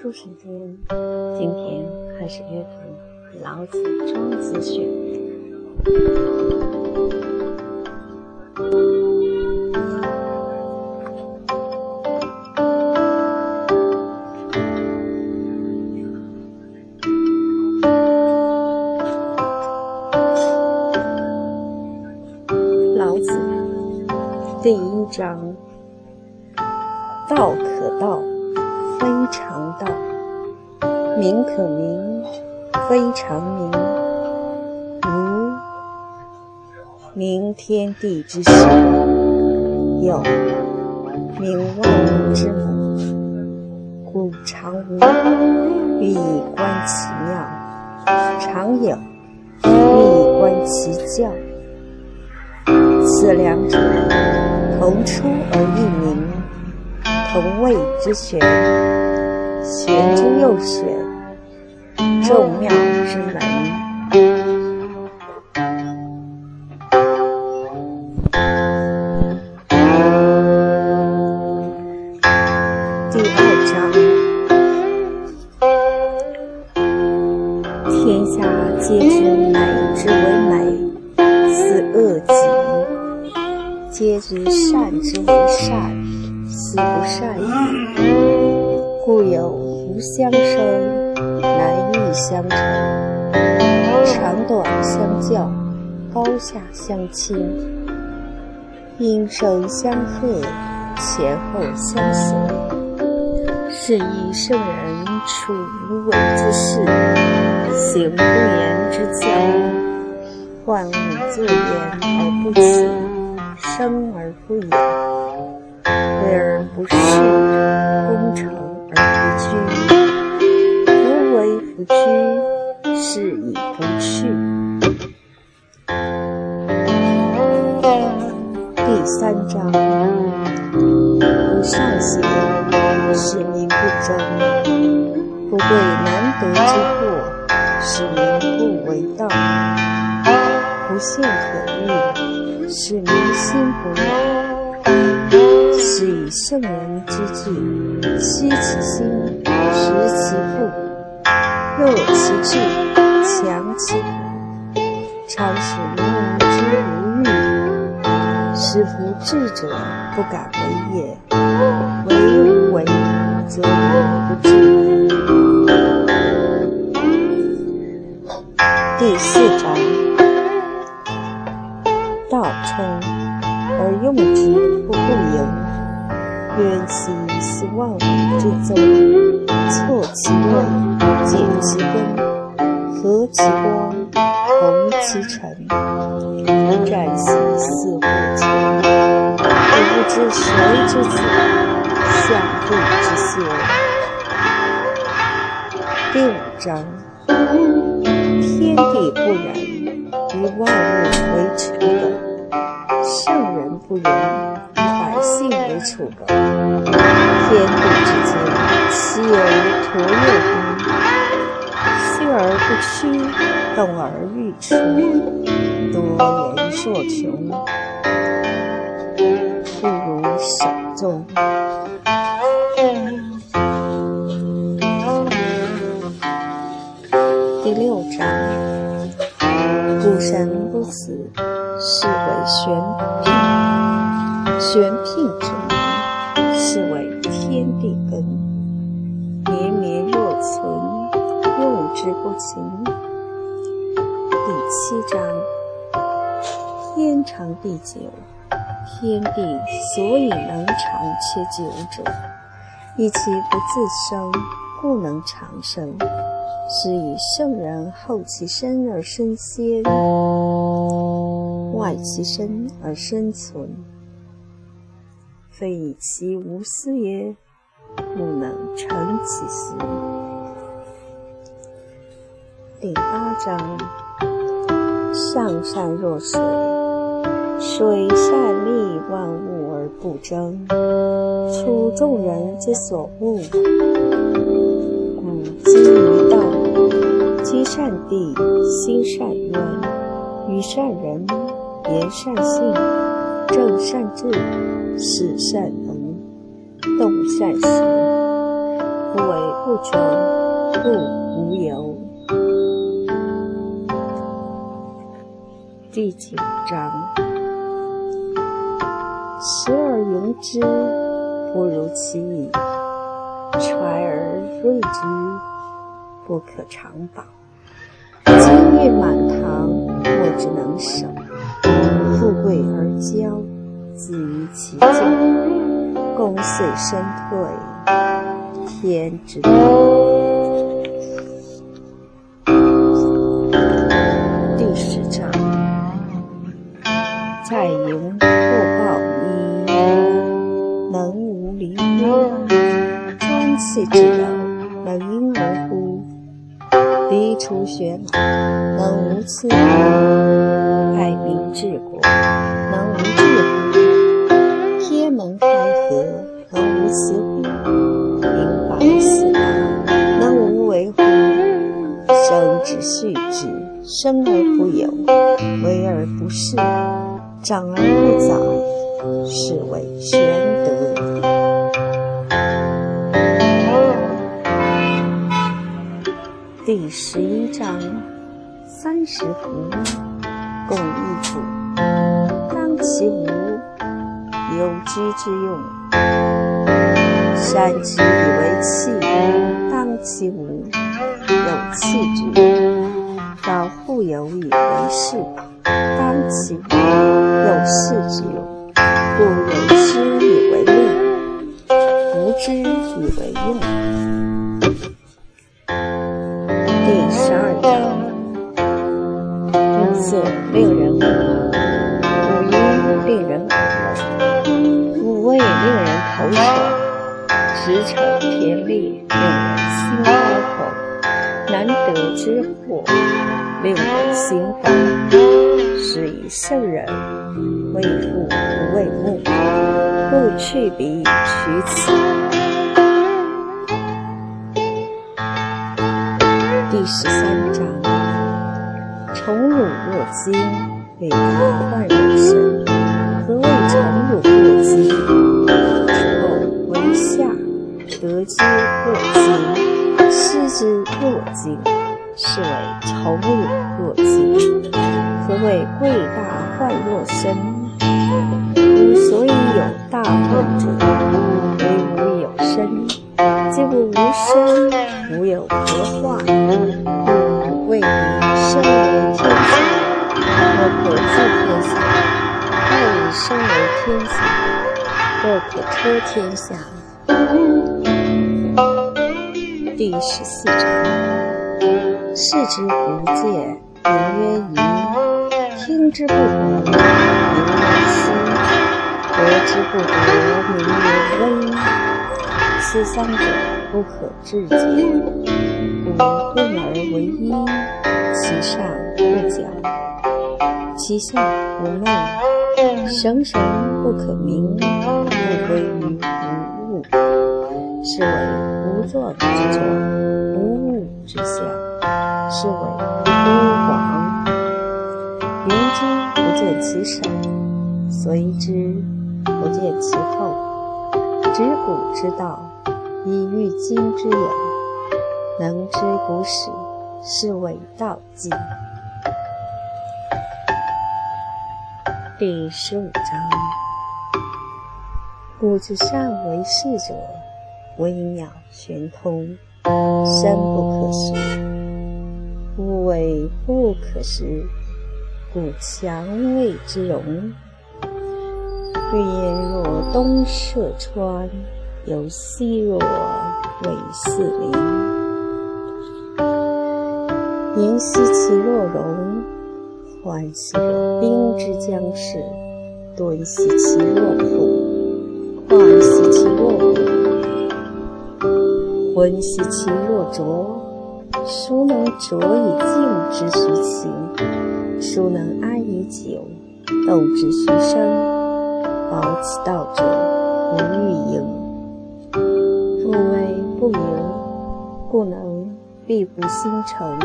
书时间，今天开始阅读《老子·庄子选》。老子第一章：道可道。非常道，名可名，非常名。无名天地之始，有名万物之母。故常无，欲以观其妙；常有，欲以观其教。此两者，同出而异名。同谓之玄，玄之又玄，众妙之门。相亲，音声相和，前后相随。是以圣人处无为之事，行不言之教。万物自言而不辞，生而不有。为而不恃，功成而不居。夫为不居，是以不去。三章：不善行，使民不争；不贵难得之货，使民不为盗；不信可欲，使民心不乱。是以圣人之治，息其心，实其腹，弱其志，强其骨，常使民，使夫智者不敢为也。为无为，则无不治。第四章：道冲而用之不不盈。渊兮似万物之宗，错其位，解其根，和其光，同其尘。战兮似，知谁之子，象帝之先。第五章：天地不仁，于万物为刍狗；圣人不仁。百姓为刍狗，天地之间，其有橐龠乎？虚而不屈，动而欲出，多言数穷，不勤。第七章：天长地久，天地所以能长且久者，以其不自生，故能长生。是以圣人后其身而身先，外其身而身存。非以其无私也，不能成其私。第八章：上善若水，水善利万物而不争，处众人之所恶。故几于道，积善地，心善渊，与善人，言善信，正善治。事善能，动善时。夫不为不争，不无尤。第九章：时而用之，不如其已；揣而锐之，不可长保。金玉满堂，莫之能守；富贵而骄，自于其境。功遂身退，天之道。涤除血马，能无疵乎？爱民治国，能无治乎？天门开合，能无私乎？明法四大，能无为乎？生之畜之，生而不有，为而不恃，长而第十一章：三十辐，共一毂，当其无，有居之用。山之以为器，当其无，有器之用。道户有以为室，当其无，有室之用。故有之以为利，无之以为用。十二章：五色令人耳目，五音令人耳聋，五味令人口爽，驰骋甜猎令人心开口，难得之货令人心烦。是以圣人为父不为目，故去彼取此。十三章：宠辱若惊，为大患若身。何谓宠辱若惊？丑为下，得之若惊，失之若惊，是为宠辱若惊。何谓贵大患若身？吾所以有大患者，为吾有身。既不无身，无有何患？故谓以身为天下，莫可治天下；爱以身为天下，莫可托天下。第十四章：视之不见，名曰夷；听之不闻，名曰希；得之不得，名曰威。此三者，不可致诘。故顿而为一，其上不矫，其下不昧，生生不可名，不归于无物。是为无状之状，无物之象，是为孤王。云之不见其首，随之不见其后。执古之道，以御今之有，能知古始，是谓道纪。第十五章：故之善为士者，微妙玄通，深不可识；夫为不可识，故强谓之容。欲言若东涉川，有兮若尾似林。言兮其若容，涣兮若冰之将逝。敦兮其若朴，况兮其若虎。浑兮其若浊，孰能浊以静之徐情？孰能安以久，动之徐生？保其道者，不欲盈；不为不明，故能蔽不星辰。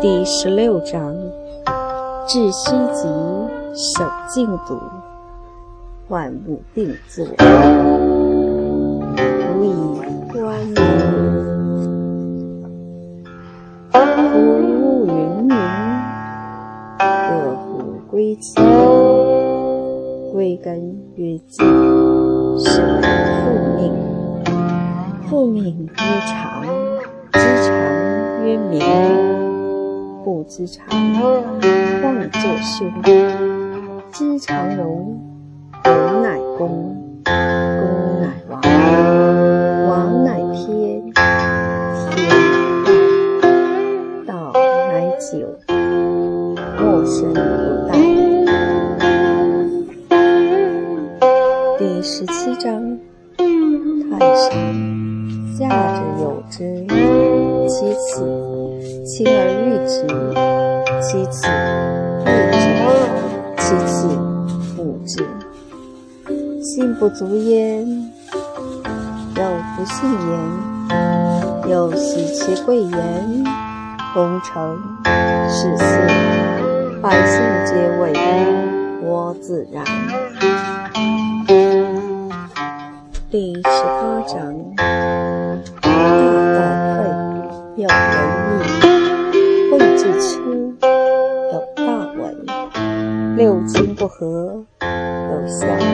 第十六章：致虚极，守静笃，万物并作，吾以观。根曰茎，是为复命。复命曰长，知长曰明。不知常，妄作凶。知常容，容乃公，太上，下之有之，其次，亲而誉之；其次，悦之；其次，侮之。信不足焉，有不信焉，又喜其贵言？功成事遂，百姓皆谓我自然。第十八章：大道废，有仁义；惠至秋，有大伪；六亲不和，有孝子；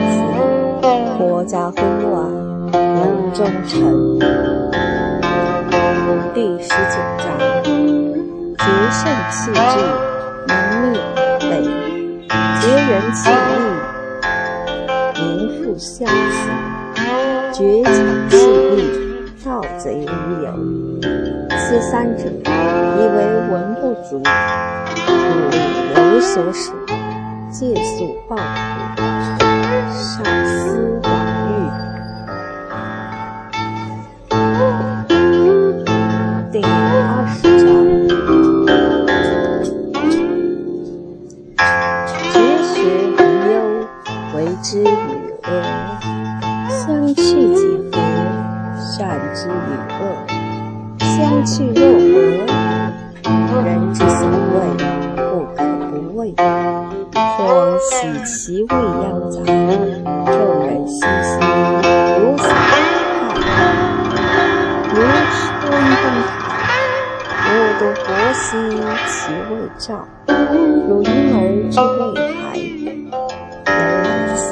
国家混乱，有忠臣。第十九章：节圣弃智，民灭北；节人弃义，民复孝子；绝巧弃利，盗贼无有。此三者，以为文不足，故有所使，借宿报苦，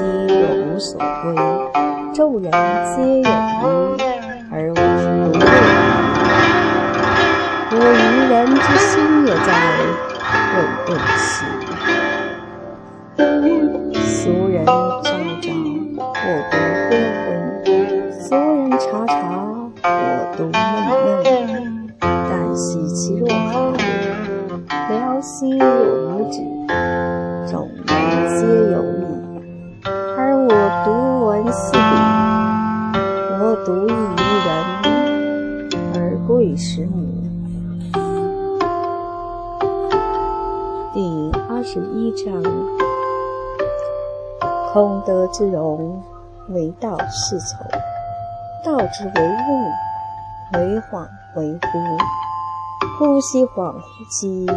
人来兮若无所归，众人皆有余，而我独未有。我愚人之心也在，问顿兮。俗人昭昭，我十一章：空德之容，为道是从；道之为物，为恍为惚。呼吸恍惚兮，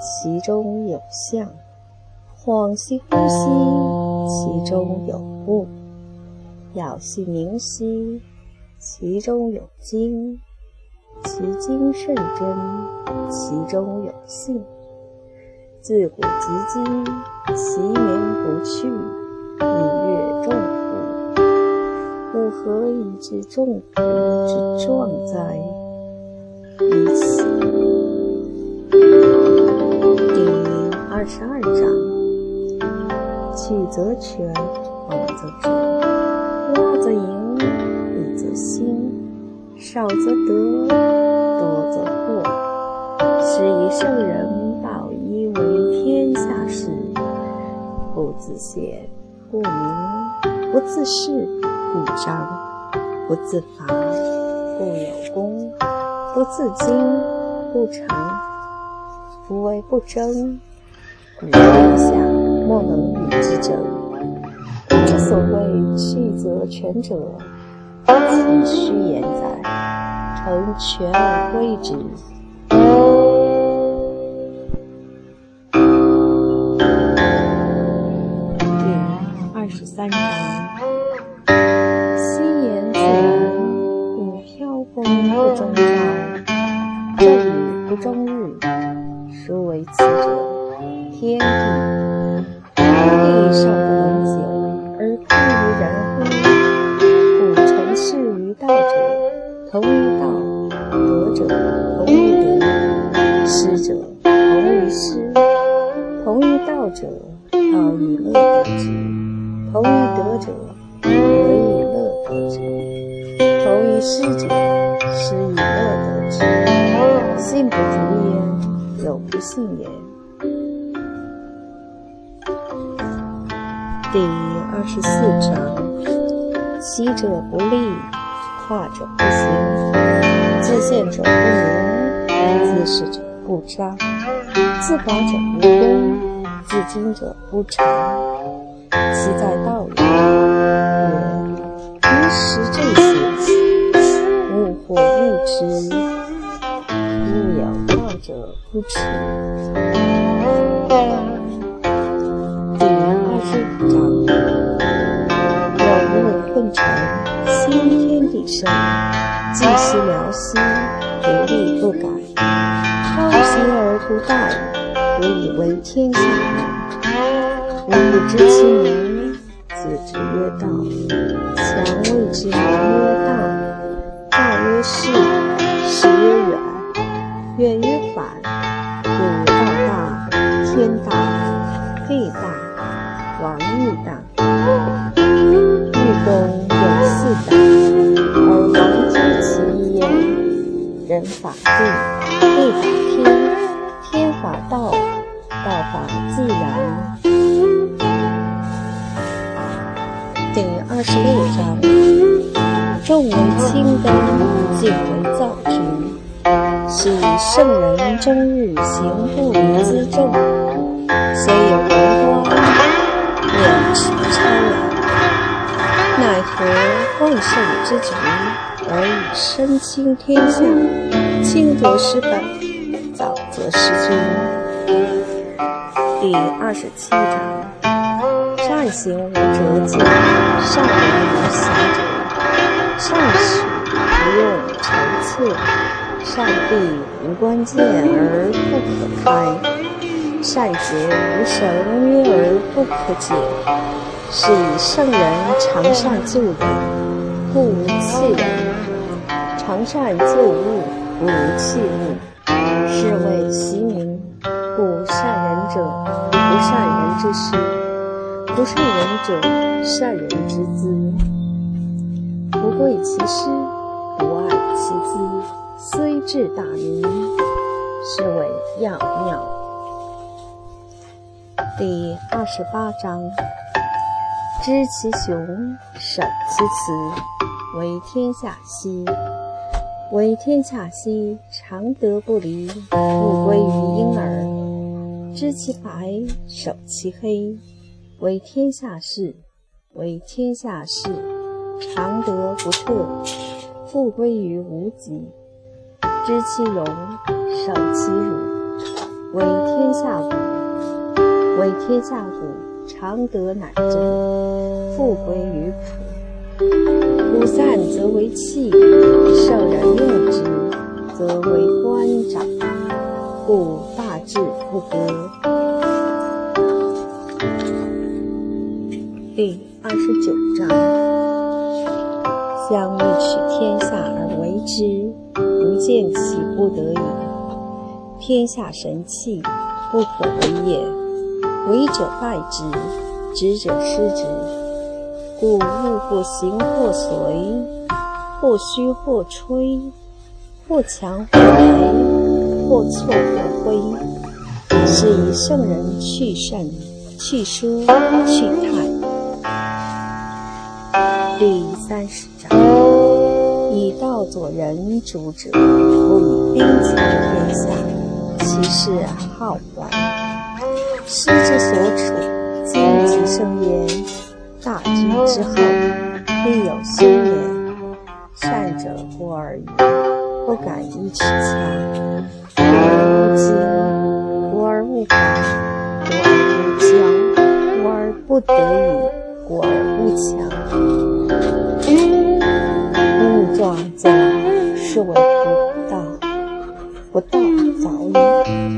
其中有象；恍兮惚兮，其中有物。杳兮明兮，其中有精；其精甚真，其中有信。自古及今，其名不去，日月众乎？吾何以知众乎之壮哉？于此。第二十二章：曲则全，枉则直；洼则盈，敝则新；少则得，多则惑。是以圣人不自显，故明；不自恃，故彰；不自伐，故有功。不自矜，故长；夫为不争，故天下莫能与之争。之所谓去则全者，此虚言哉！诚全而归之。十三章：昔言然，不飘风不终朝，正雨不终日。孰为此者？天地。天地尚不能久，而况于人乎？故成事于道者，同于道，德者同于德，失者同于失。同于道者，道与乐得之。同于德者，得以乐得之；同于失者，失以乐得之。信不足焉，有不信焉。第二十四章：习者不立，跨者不行，自见者不明，自是者不彰，自保者不公，自矜者不长。其在道也。曰：吾识这些，物或物之，物有道者不耻。生，既兮寥兮，独立不改。超行而图大矣，吾以为天下人。吾不知其名，远曰反。故道大，天大，地大，王亦大。欲公有四大。人法地，地法天，天法道，道法自然。第二十六章：重为轻根，静为躁之。是以圣人终日行不离辎重，虽有文官，免持超然。奈何万圣之举？而以身轻天下，轻则失本，早则失君。第二十七章：善行无辙迹，善言无瑕谪。善始不用筹策，善闭无关键而不可开，善结无绳约而不可解。是以圣人常善救人，故无弃人。常善救物，不无弃物，是谓其名。故善人者，不善人之师；不善人者，善人之资。不贵其师，不爱其资，虽智大名，是谓要妙。第二十八章：知其雄，守其雌，为天下溪。为天下溪，常德不离，复归于婴儿。知其白，守其黑，为天下事。为天下事，常德不特，复归于无极。知其荣，守其辱，为天下谷。为天下谷，常德乃正，复归于朴。故散则为器，圣人用之，则为官长。故大智不割。第二十九章：相欲取天下而为之，见其不得已。天下神器，不可为也。为者败之，执者失之。故物或行或随，或虚或吹，或强或羸，或错或灰。是以圣人去甚，去奢，去泰。第三十章：道佐人主者，不以兵强天下，其势好还。师之所处，精其生焉。大军之后，必有凶也。善者过而已，不敢一尺强；过而不惊，过而不缓，过而不骄，过而不得已，过而不强。物壮则老，是谓不道。不道早已。